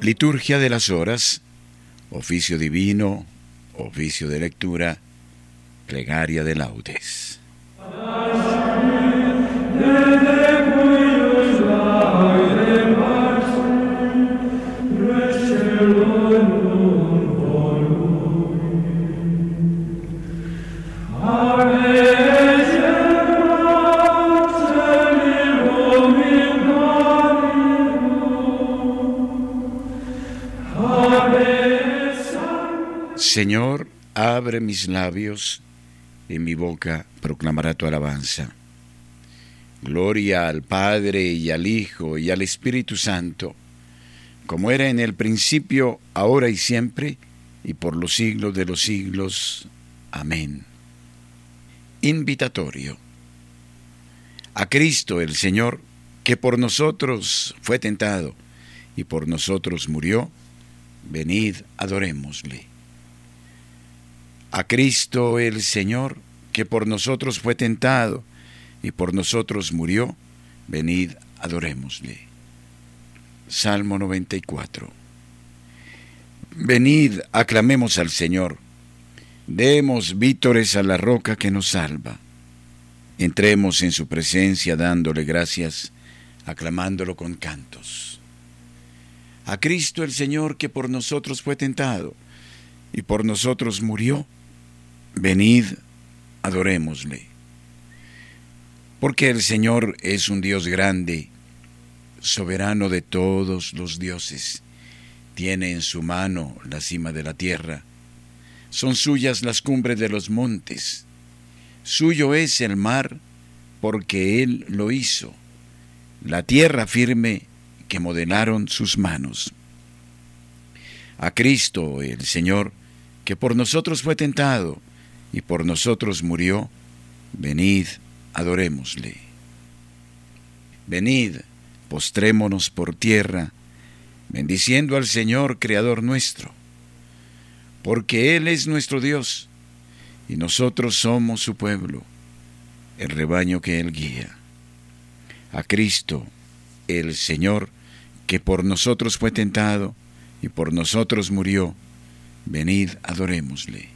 Liturgia de las horas, oficio divino, oficio de lectura, plegaria de laudes. Señor, abre mis labios, y mi boca proclamará tu alabanza. Gloria al Padre y al Hijo y al Espíritu Santo, como era en el principio, ahora y siempre, y por los siglos de los siglos. Amén. Invitatorio. A Cristo el Señor, que por nosotros fue tentado y por nosotros murió, venid, adorémosle a Cristo el Señor, que por nosotros fue tentado y por nosotros murió, venid, adorémosle. Salmo 94. Venid, aclamemos al Señor, demos vítores a la roca que nos salva. Entremos en su presencia dándole gracias, aclamándolo con cantos. A Cristo el Señor que por nosotros fue tentado y por nosotros murió, Venid, adorémosle. Porque el Señor es un Dios grande, soberano de todos los dioses. Tiene en su mano la cima de la tierra. Son suyas las cumbres de los montes. Suyo es el mar, porque Él lo hizo. La tierra firme que modelaron sus manos. A Cristo, el Señor, que por nosotros fue tentado, y por nosotros murió, venid, adorémosle. Venid, postrémonos por tierra, bendiciendo al Señor, Creador nuestro, porque Él es nuestro Dios, y nosotros somos su pueblo, el rebaño que Él guía. A Cristo, el Señor, que por nosotros fue tentado y por nosotros murió, venid, adorémosle.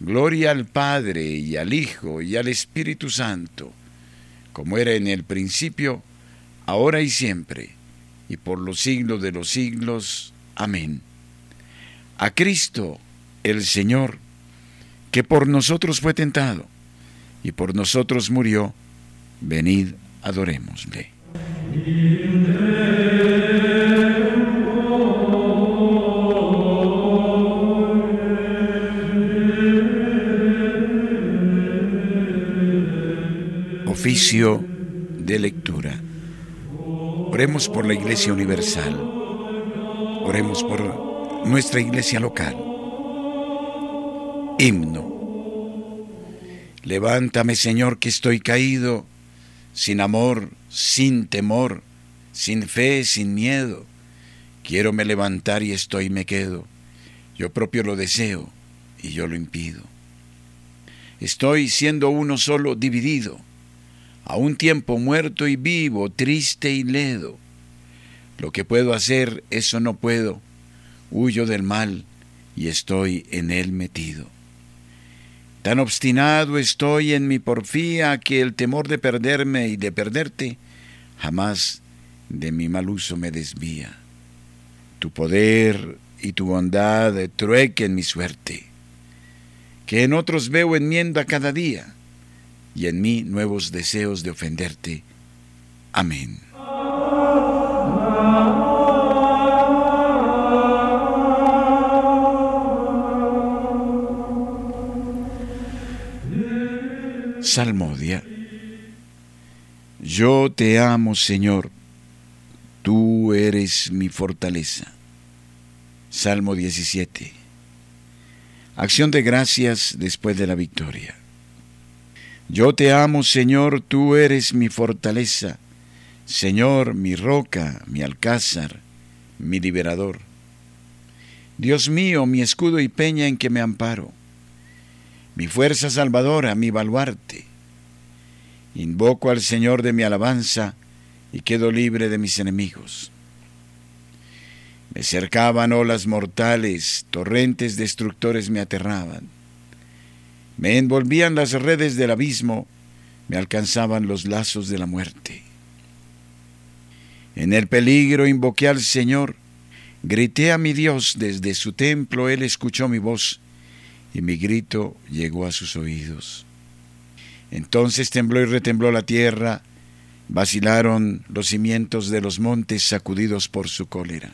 Gloria al Padre y al Hijo y al Espíritu Santo, como era en el principio, ahora y siempre, y por los siglos de los siglos. Amén. A Cristo, el Señor, que por nosotros fue tentado y por nosotros murió, venid, adorémosle. Oficio de lectura. Oremos por la Iglesia Universal. Oremos por nuestra Iglesia local. Himno. Levántame, Señor, que estoy caído, sin amor, sin temor, sin fe, sin miedo. Quiero me levantar y estoy me quedo. Yo propio lo deseo y yo lo impido. Estoy siendo uno solo dividido a un tiempo muerto y vivo, triste y ledo. Lo que puedo hacer, eso no puedo. Huyo del mal y estoy en él metido. Tan obstinado estoy en mi porfía que el temor de perderme y de perderte jamás de mi mal uso me desvía. Tu poder y tu bondad truequen mi suerte, que en otros veo enmienda cada día, y en mí nuevos deseos de ofenderte. Amén. Salmodia. Yo te amo, Señor, tú eres mi fortaleza. Salmo 17. Acción de gracias después de la victoria. Yo te amo, Señor, tú eres mi fortaleza, Señor, mi roca, mi alcázar, mi liberador. Dios mío, mi escudo y peña en que me amparo, mi fuerza salvadora, mi baluarte. Invoco al Señor de mi alabanza y quedo libre de mis enemigos. Me cercaban olas mortales, torrentes destructores me aterraban. Me envolvían las redes del abismo, me alcanzaban los lazos de la muerte. En el peligro invoqué al Señor, grité a mi Dios desde su templo, Él escuchó mi voz y mi grito llegó a sus oídos. Entonces tembló y retembló la tierra, vacilaron los cimientos de los montes sacudidos por su cólera.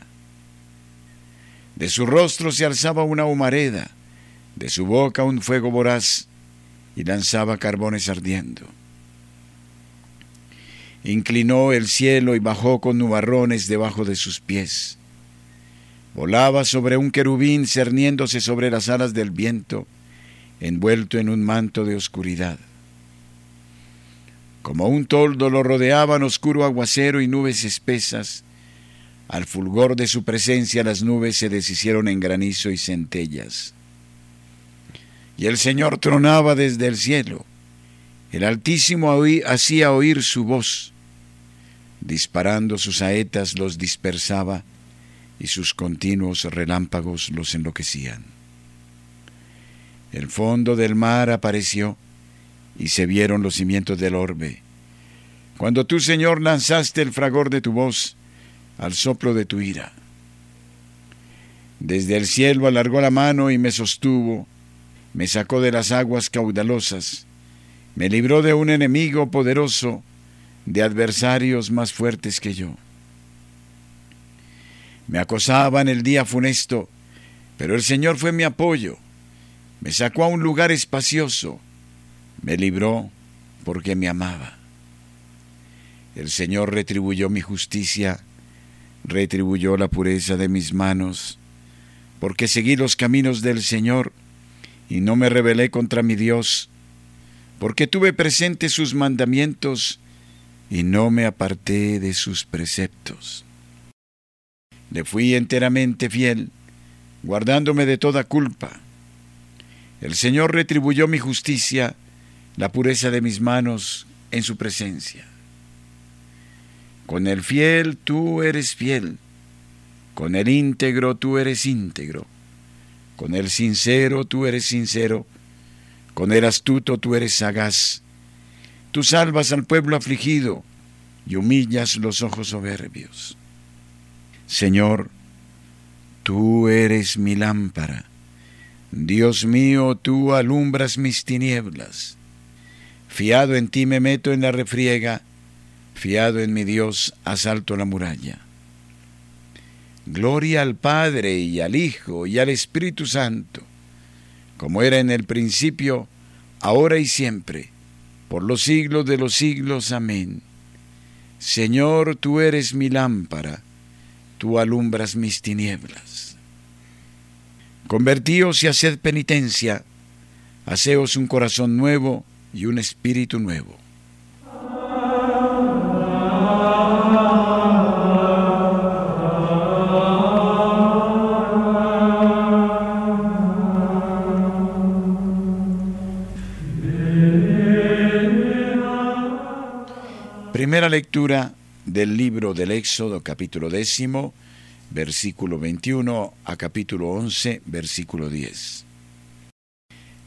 De su rostro se alzaba una humareda, de su boca un fuego voraz, y lanzaba carbones ardiendo. Inclinó el cielo y bajó con nubarrones debajo de sus pies. Volaba sobre un querubín cerniéndose sobre las alas del viento, envuelto en un manto de oscuridad. Como un toldo lo rodeaban oscuro aguacero y nubes espesas, al fulgor de su presencia las nubes se deshicieron en granizo y centellas. Y el Señor tronaba desde el cielo. El Altísimo hacía oír su voz. Disparando sus saetas los dispersaba y sus continuos relámpagos los enloquecían. El fondo del mar apareció y se vieron los cimientos del orbe. Cuando tú, Señor, lanzaste el fragor de tu voz, al soplo de tu ira. Desde el cielo alargó la mano y me sostuvo, me sacó de las aguas caudalosas, me libró de un enemigo poderoso, de adversarios más fuertes que yo. Me acosaban el día funesto, pero el Señor fue mi apoyo, me sacó a un lugar espacioso, me libró porque me amaba. El Señor retribuyó mi justicia retribuyó la pureza de mis manos, porque seguí los caminos del Señor y no me rebelé contra mi Dios, porque tuve presente sus mandamientos y no me aparté de sus preceptos. Le fui enteramente fiel, guardándome de toda culpa. El Señor retribuyó mi justicia, la pureza de mis manos en su presencia. Con el fiel tú eres fiel, con el íntegro tú eres íntegro, con el sincero tú eres sincero, con el astuto tú eres sagaz. Tú salvas al pueblo afligido y humillas los ojos soberbios. Señor, tú eres mi lámpara. Dios mío, tú alumbras mis tinieblas. Fiado en ti me meto en la refriega Fiado en mi Dios, asalto la muralla. Gloria al Padre y al Hijo y al Espíritu Santo, como era en el principio, ahora y siempre, por los siglos de los siglos. Amén. Señor, tú eres mi lámpara, tú alumbras mis tinieblas. Convertíos y haced penitencia, haceos un corazón nuevo y un espíritu nuevo. Primera lectura del libro del Éxodo capítulo décimo, versículo 21 a capítulo 11, versículo 10.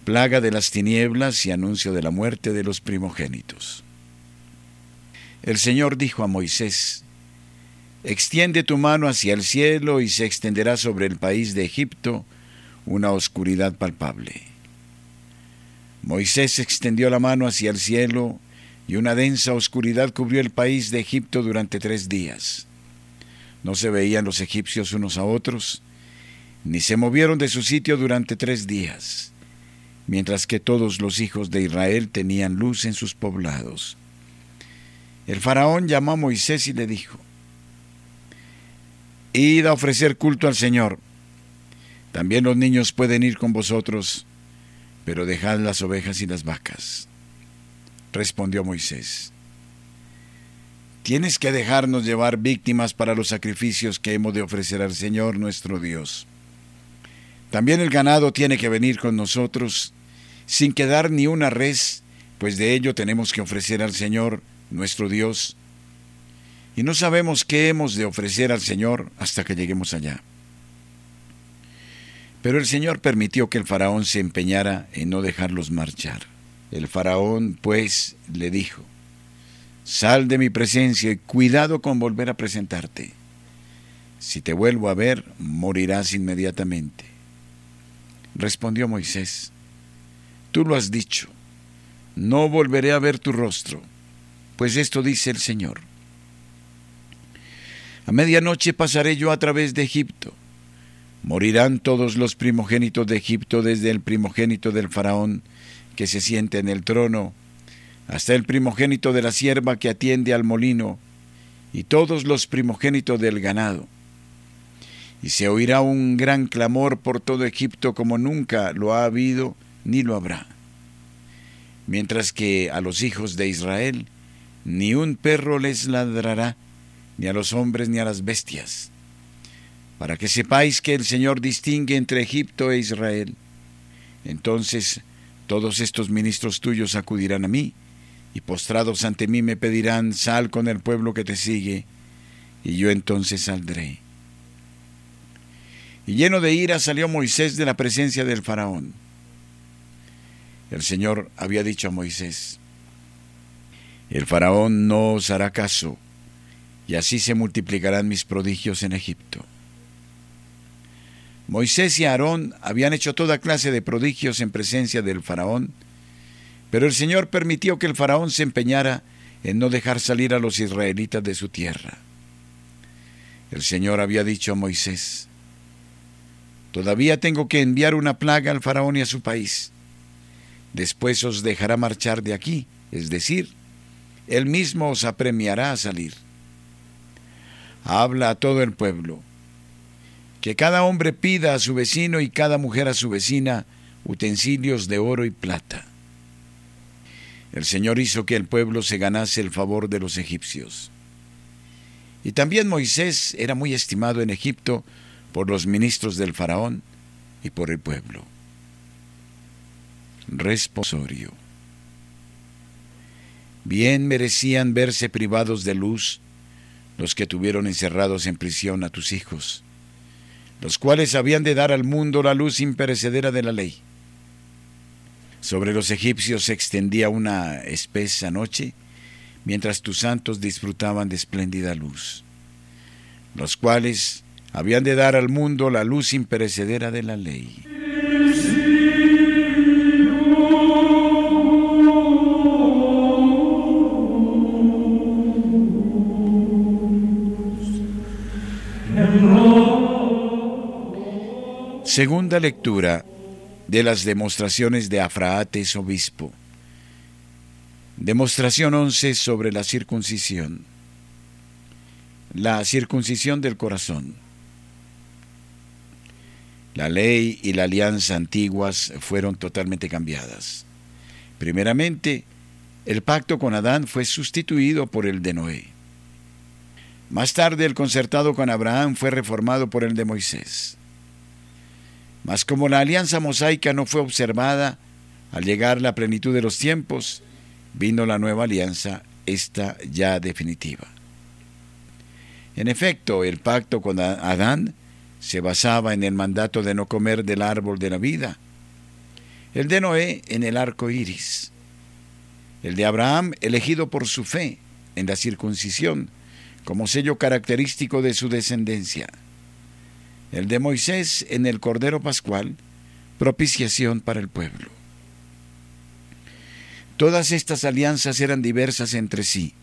Plaga de las tinieblas y anuncio de la muerte de los primogénitos. El Señor dijo a Moisés, extiende tu mano hacia el cielo y se extenderá sobre el país de Egipto una oscuridad palpable. Moisés extendió la mano hacia el cielo y una densa oscuridad cubrió el país de Egipto durante tres días. No se veían los egipcios unos a otros, ni se movieron de su sitio durante tres días, mientras que todos los hijos de Israel tenían luz en sus poblados. El faraón llamó a Moisés y le dijo, Id a ofrecer culto al Señor. También los niños pueden ir con vosotros, pero dejad las ovejas y las vacas. Respondió Moisés, Tienes que dejarnos llevar víctimas para los sacrificios que hemos de ofrecer al Señor nuestro Dios. También el ganado tiene que venir con nosotros, sin quedar ni una res, pues de ello tenemos que ofrecer al Señor nuestro Dios. Y no sabemos qué hemos de ofrecer al Señor hasta que lleguemos allá. Pero el Señor permitió que el faraón se empeñara en no dejarlos marchar. El faraón, pues, le dijo, Sal de mi presencia y cuidado con volver a presentarte. Si te vuelvo a ver, morirás inmediatamente. Respondió Moisés, Tú lo has dicho, no volveré a ver tu rostro, pues esto dice el Señor. A medianoche pasaré yo a través de Egipto. Morirán todos los primogénitos de Egipto, desde el primogénito del faraón que se siente en el trono, hasta el primogénito de la sierva que atiende al molino, y todos los primogénitos del ganado y se oirá un gran clamor por todo Egipto como nunca lo ha habido ni lo habrá. Mientras que a los hijos de Israel ni un perro les ladrará, ni a los hombres ni a las bestias, para que sepáis que el Señor distingue entre Egipto e Israel. Entonces todos estos ministros tuyos acudirán a mí, y postrados ante mí me pedirán, sal con el pueblo que te sigue, y yo entonces saldré. Y lleno de ira salió Moisés de la presencia del faraón. El Señor había dicho a Moisés, el faraón no os hará caso, y así se multiplicarán mis prodigios en Egipto. Moisés y Aarón habían hecho toda clase de prodigios en presencia del faraón, pero el Señor permitió que el faraón se empeñara en no dejar salir a los israelitas de su tierra. El Señor había dicho a Moisés, Todavía tengo que enviar una plaga al faraón y a su país. Después os dejará marchar de aquí, es decir, él mismo os apremiará a salir. Habla a todo el pueblo. Que cada hombre pida a su vecino y cada mujer a su vecina utensilios de oro y plata. El Señor hizo que el pueblo se ganase el favor de los egipcios. Y también Moisés era muy estimado en Egipto por los ministros del faraón y por el pueblo. Responsorio. Bien merecían verse privados de luz los que tuvieron encerrados en prisión a tus hijos, los cuales habían de dar al mundo la luz imperecedera de la ley. Sobre los egipcios se extendía una espesa noche, mientras tus santos disfrutaban de espléndida luz, los cuales habían de dar al mundo la luz imperecedera de la ley. Segunda lectura de las demostraciones de Afraates, obispo. Demostración 11 sobre la circuncisión. La circuncisión del corazón. La ley y la alianza antiguas fueron totalmente cambiadas. Primeramente, el pacto con Adán fue sustituido por el de Noé. Más tarde el concertado con Abraham fue reformado por el de Moisés. Mas como la alianza mosaica no fue observada, al llegar la plenitud de los tiempos, vino la nueva alianza, esta ya definitiva. En efecto, el pacto con Adán se basaba en el mandato de no comer del árbol de la vida, el de Noé en el arco iris, el de Abraham elegido por su fe en la circuncisión, como sello característico de su descendencia. El de Moisés en el Cordero Pascual, propiciación para el pueblo. Todas estas alianzas eran diversas entre sí.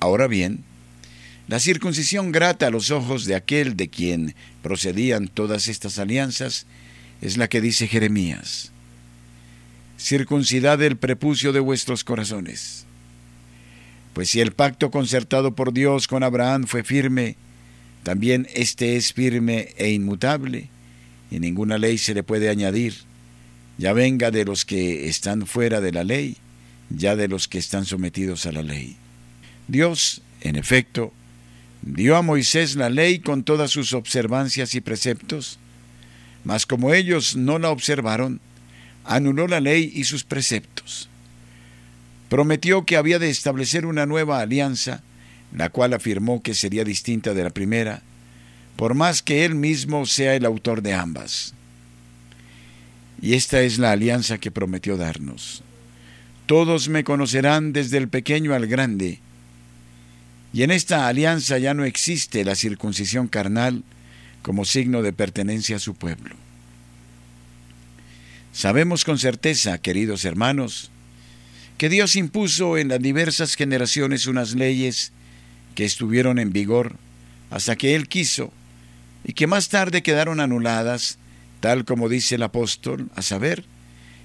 Ahora bien, la circuncisión grata a los ojos de aquel de quien procedían todas estas alianzas es la que dice Jeremías. Circuncidad el prepucio de vuestros corazones. Pues si el pacto concertado por Dios con Abraham fue firme, también éste es firme e inmutable, y ninguna ley se le puede añadir, ya venga de los que están fuera de la ley, ya de los que están sometidos a la ley. Dios, en efecto, dio a Moisés la ley con todas sus observancias y preceptos, mas como ellos no la observaron, anuló la ley y sus preceptos. Prometió que había de establecer una nueva alianza, la cual afirmó que sería distinta de la primera, por más que él mismo sea el autor de ambas. Y esta es la alianza que prometió darnos. Todos me conocerán desde el pequeño al grande, y en esta alianza ya no existe la circuncisión carnal como signo de pertenencia a su pueblo. Sabemos con certeza, queridos hermanos, que Dios impuso en las diversas generaciones unas leyes que estuvieron en vigor hasta que Él quiso y que más tarde quedaron anuladas, tal como dice el apóstol, a saber,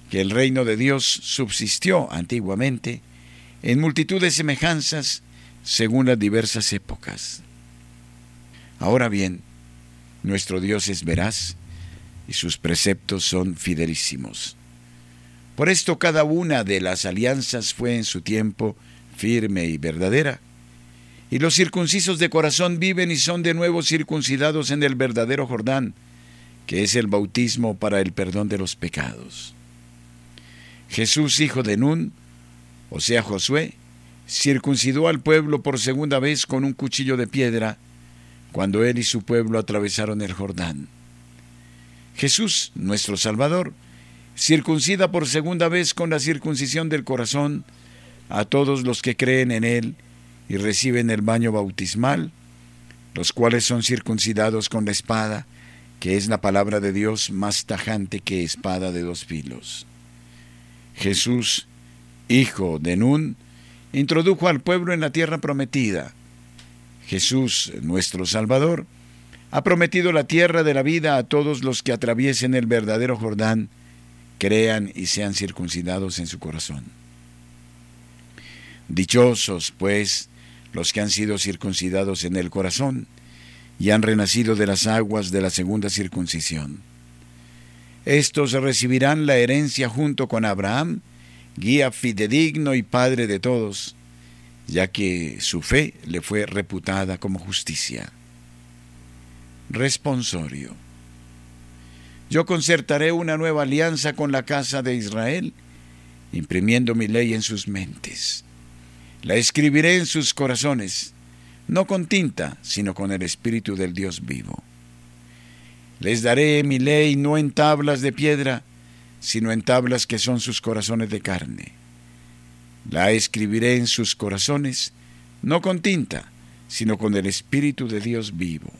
que el reino de Dios subsistió antiguamente en multitud de semejanzas según las diversas épocas. Ahora bien, nuestro Dios es veraz y sus preceptos son fidelísimos. Por esto cada una de las alianzas fue en su tiempo firme y verdadera. Y los circuncisos de corazón viven y son de nuevo circuncidados en el verdadero Jordán, que es el bautismo para el perdón de los pecados. Jesús, hijo de Nun, o sea Josué, circuncidó al pueblo por segunda vez con un cuchillo de piedra, cuando él y su pueblo atravesaron el Jordán. Jesús, nuestro Salvador, circuncida por segunda vez con la circuncisión del corazón a todos los que creen en Él y reciben el baño bautismal, los cuales son circuncidados con la espada, que es la palabra de Dios más tajante que espada de dos filos. Jesús, hijo de Nun, introdujo al pueblo en la tierra prometida. Jesús, nuestro Salvador, ha prometido la tierra de la vida a todos los que atraviesen el verdadero Jordán, crean y sean circuncidados en su corazón. Dichosos, pues, los que han sido circuncidados en el corazón y han renacido de las aguas de la segunda circuncisión. Estos recibirán la herencia junto con Abraham, guía fidedigno y padre de todos, ya que su fe le fue reputada como justicia. Responsorio. Yo concertaré una nueva alianza con la casa de Israel, imprimiendo mi ley en sus mentes. La escribiré en sus corazones, no con tinta, sino con el Espíritu del Dios vivo. Les daré mi ley no en tablas de piedra, sino en tablas que son sus corazones de carne. La escribiré en sus corazones, no con tinta, sino con el Espíritu de Dios vivo.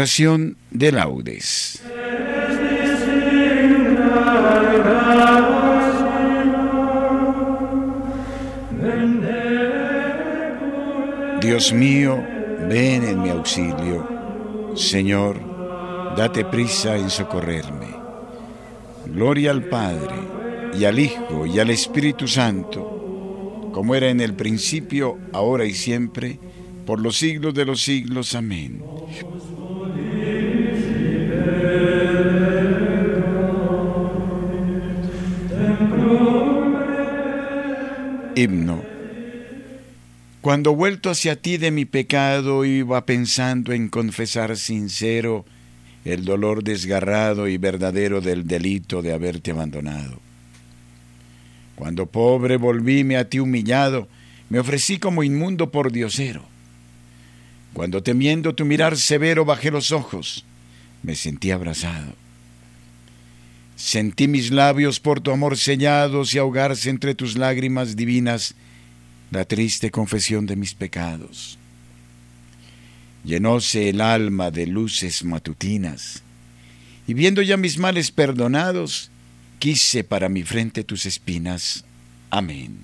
De laudes. Dios mío, ven en mi auxilio. Señor, date prisa en socorrerme. Gloria al Padre, y al Hijo, y al Espíritu Santo, como era en el principio, ahora y siempre, por los siglos de los siglos. Amén. Himno. Cuando vuelto hacia ti de mi pecado iba pensando en confesar sincero el dolor desgarrado y verdadero del delito de haberte abandonado. Cuando pobre volvíme a ti humillado, me ofrecí como inmundo por diosero. Cuando temiendo tu mirar severo bajé los ojos, me sentí abrazado. Sentí mis labios por tu amor sellados y ahogarse entre tus lágrimas divinas la triste confesión de mis pecados. Llenóse el alma de luces matutinas, y viendo ya mis males perdonados, quise para mi frente tus espinas. Amén.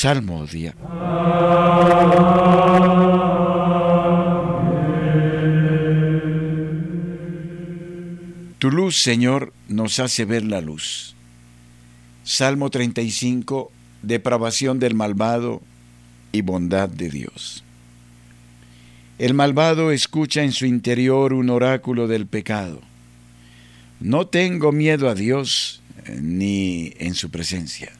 Salmodia. Tu luz, Señor, nos hace ver la luz. Salmo 35, depravación del malvado y bondad de Dios. El malvado escucha en su interior un oráculo del pecado. No tengo miedo a Dios ni en su presencia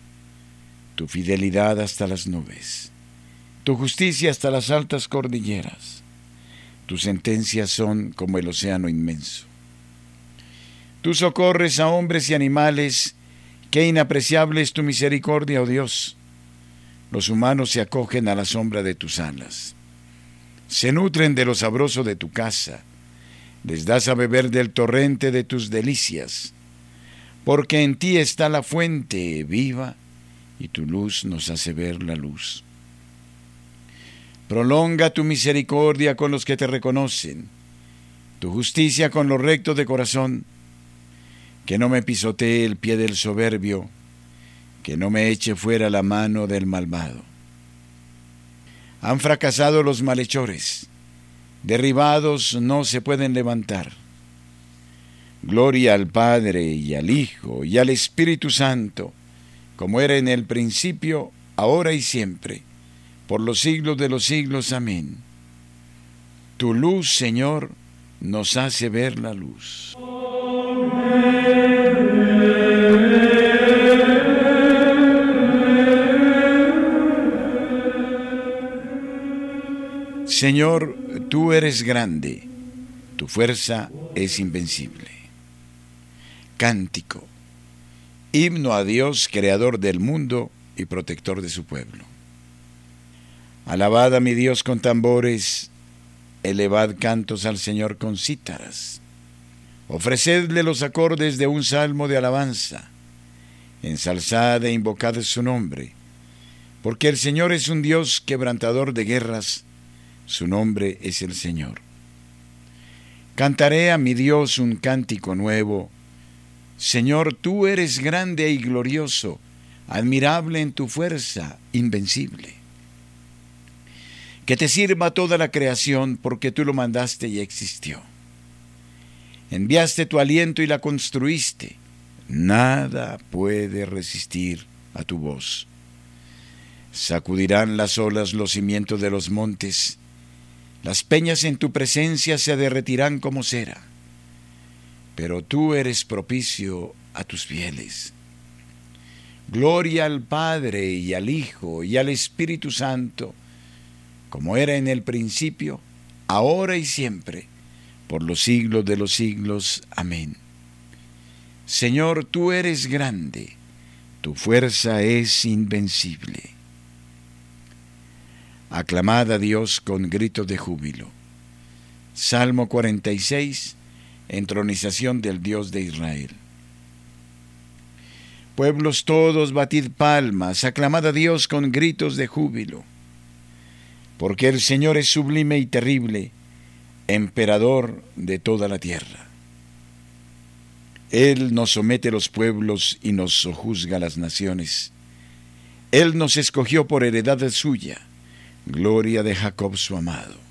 tu fidelidad hasta las nubes, tu justicia hasta las altas cordilleras. Tus sentencias son como el océano inmenso. Tú socorres a hombres y animales, qué inapreciable es tu misericordia, oh Dios. Los humanos se acogen a la sombra de tus alas. Se nutren de lo sabroso de tu casa, les das a beber del torrente de tus delicias, porque en ti está la fuente viva y tu luz nos hace ver la luz. Prolonga tu misericordia con los que te reconocen, tu justicia con los rectos de corazón, que no me pisotee el pie del soberbio, que no me eche fuera la mano del malvado. Han fracasado los malhechores, derribados no se pueden levantar. Gloria al Padre y al Hijo y al Espíritu Santo, como era en el principio, ahora y siempre, por los siglos de los siglos. Amén. Tu luz, Señor, nos hace ver la luz. Señor, tú eres grande, tu fuerza es invencible. Cántico. Himno a Dios, creador del mundo y protector de su pueblo. Alabad a mi Dios con tambores, elevad cantos al Señor con cítaras. Ofrecedle los acordes de un salmo de alabanza. Ensalzad e invocad su nombre, porque el Señor es un Dios quebrantador de guerras, su nombre es el Señor. Cantaré a mi Dios un cántico nuevo, Señor, tú eres grande y glorioso, admirable en tu fuerza, invencible. Que te sirva toda la creación porque tú lo mandaste y existió. Enviaste tu aliento y la construiste. Nada puede resistir a tu voz. Sacudirán las olas los cimientos de los montes. Las peñas en tu presencia se derretirán como cera pero tú eres propicio a tus fieles. Gloria al Padre y al Hijo y al Espíritu Santo, como era en el principio, ahora y siempre, por los siglos de los siglos. Amén. Señor, tú eres grande, tu fuerza es invencible. Aclamad a Dios con gritos de júbilo. Salmo 46 entronización del Dios de Israel. Pueblos todos, batid palmas, aclamad a Dios con gritos de júbilo, porque el Señor es sublime y terrible, emperador de toda la tierra. Él nos somete los pueblos y nos sojuzga las naciones. Él nos escogió por heredad suya, gloria de Jacob su amado.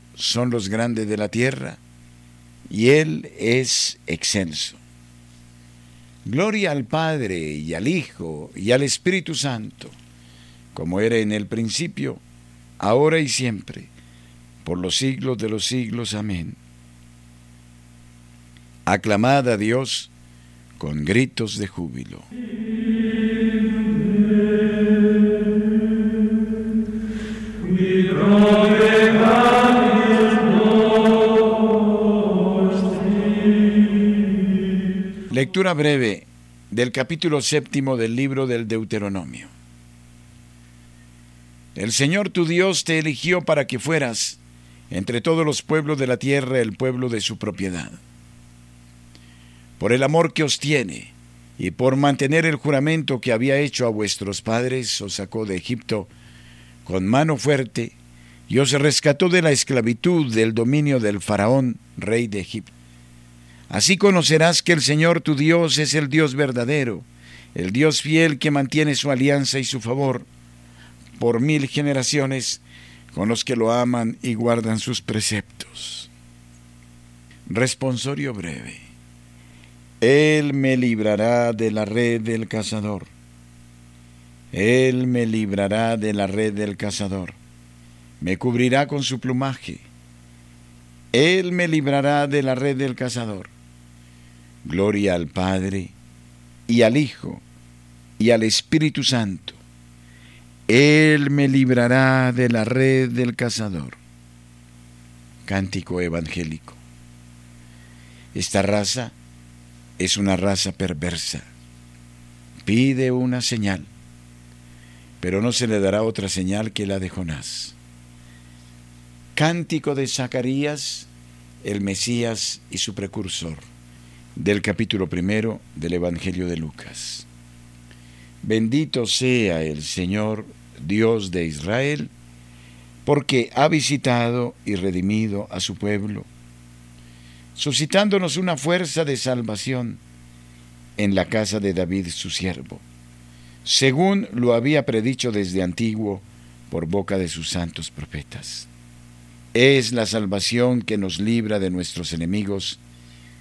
son los grandes de la tierra, y Él es excelso. Gloria al Padre y al Hijo y al Espíritu Santo, como era en el principio, ahora y siempre, por los siglos de los siglos. Amén. Aclamad a Dios con gritos de júbilo. Lectura breve del capítulo séptimo del libro del Deuteronomio. El Señor tu Dios te eligió para que fueras, entre todos los pueblos de la tierra, el pueblo de su propiedad. Por el amor que os tiene, y por mantener el juramento que había hecho a vuestros padres, os sacó de Egipto con mano fuerte, y os rescató de la esclavitud del dominio del faraón, rey de Egipto. Así conocerás que el Señor tu Dios es el Dios verdadero, el Dios fiel que mantiene su alianza y su favor por mil generaciones con los que lo aman y guardan sus preceptos. Responsorio breve. Él me librará de la red del cazador. Él me librará de la red del cazador. Me cubrirá con su plumaje. Él me librará de la red del cazador Gloria al Padre y al Hijo y al Espíritu Santo. Él me librará de la red del cazador. Cántico evangélico. Esta raza es una raza perversa. Pide una señal, pero no se le dará otra señal que la de Jonás. Cántico de Zacarías, el Mesías y su precursor del capítulo primero del Evangelio de Lucas. Bendito sea el Señor Dios de Israel, porque ha visitado y redimido a su pueblo, suscitándonos una fuerza de salvación en la casa de David su siervo, según lo había predicho desde antiguo por boca de sus santos profetas. Es la salvación que nos libra de nuestros enemigos,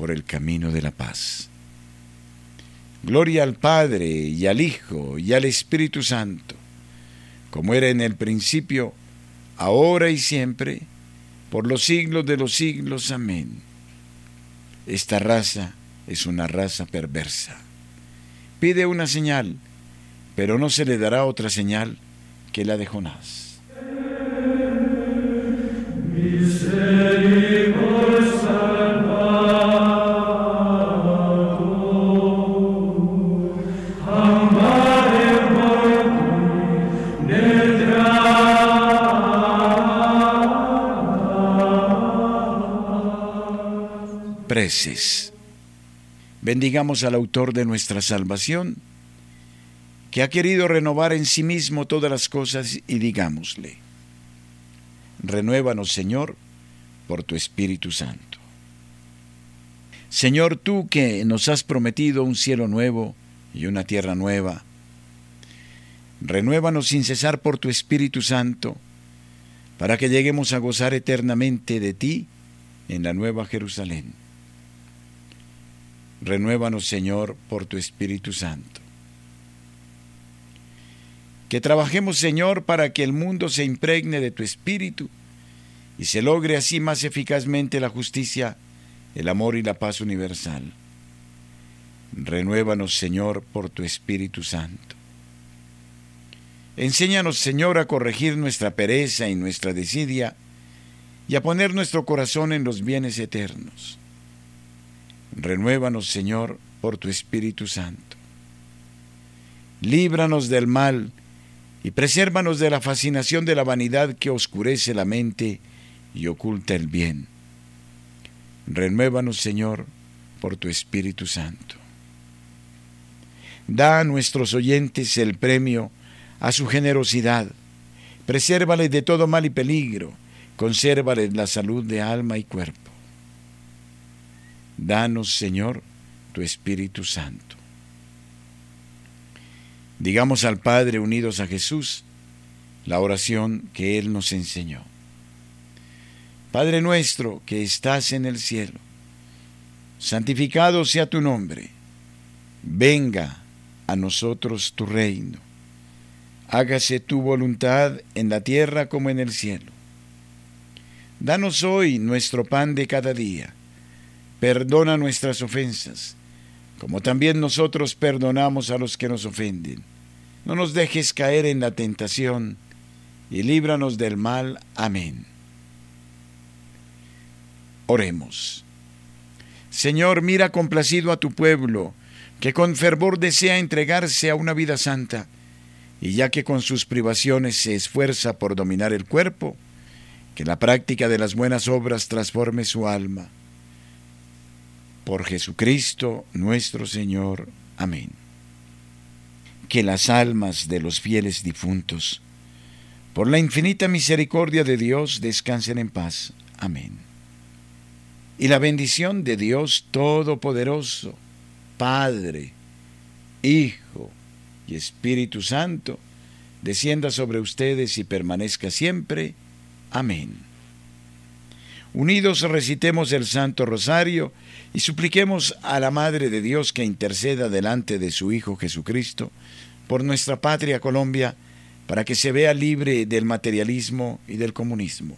por el camino de la paz. Gloria al Padre y al Hijo y al Espíritu Santo, como era en el principio, ahora y siempre, por los siglos de los siglos. Amén. Esta raza es una raza perversa. Pide una señal, pero no se le dará otra señal que la de Jonás. Bendigamos al autor de nuestra salvación, que ha querido renovar en sí mismo todas las cosas y digámosle, renuévanos Señor por tu Espíritu Santo. Señor, tú que nos has prometido un cielo nuevo y una tierra nueva, renuévanos sin cesar por tu Espíritu Santo, para que lleguemos a gozar eternamente de ti en la nueva Jerusalén. Renuévanos, Señor, por tu Espíritu Santo. Que trabajemos, Señor, para que el mundo se impregne de tu Espíritu y se logre así más eficazmente la justicia el amor y la paz universal. Renuévanos, Señor, por tu Espíritu Santo. Enséñanos, Señor, a corregir nuestra pereza y nuestra desidia y a poner nuestro corazón en los bienes eternos. Renuévanos, Señor, por tu Espíritu Santo. Líbranos del mal y presérvanos de la fascinación de la vanidad que oscurece la mente y oculta el bien. Renuévanos, Señor, por tu Espíritu Santo. Da a nuestros oyentes el premio a su generosidad. Presérvales de todo mal y peligro. Consérvales la salud de alma y cuerpo. Danos, Señor, tu Espíritu Santo. Digamos al Padre unidos a Jesús la oración que Él nos enseñó. Padre nuestro que estás en el cielo, santificado sea tu nombre, venga a nosotros tu reino, hágase tu voluntad en la tierra como en el cielo. Danos hoy nuestro pan de cada día, perdona nuestras ofensas, como también nosotros perdonamos a los que nos ofenden. No nos dejes caer en la tentación, y líbranos del mal. Amén. Oremos. Señor, mira complacido a tu pueblo, que con fervor desea entregarse a una vida santa, y ya que con sus privaciones se esfuerza por dominar el cuerpo, que la práctica de las buenas obras transforme su alma. Por Jesucristo nuestro Señor. Amén. Que las almas de los fieles difuntos, por la infinita misericordia de Dios, descansen en paz. Amén y la bendición de Dios Todopoderoso, Padre, Hijo y Espíritu Santo, descienda sobre ustedes y permanezca siempre. Amén. Unidos recitemos el Santo Rosario y supliquemos a la Madre de Dios que interceda delante de su Hijo Jesucristo por nuestra patria Colombia, para que se vea libre del materialismo y del comunismo.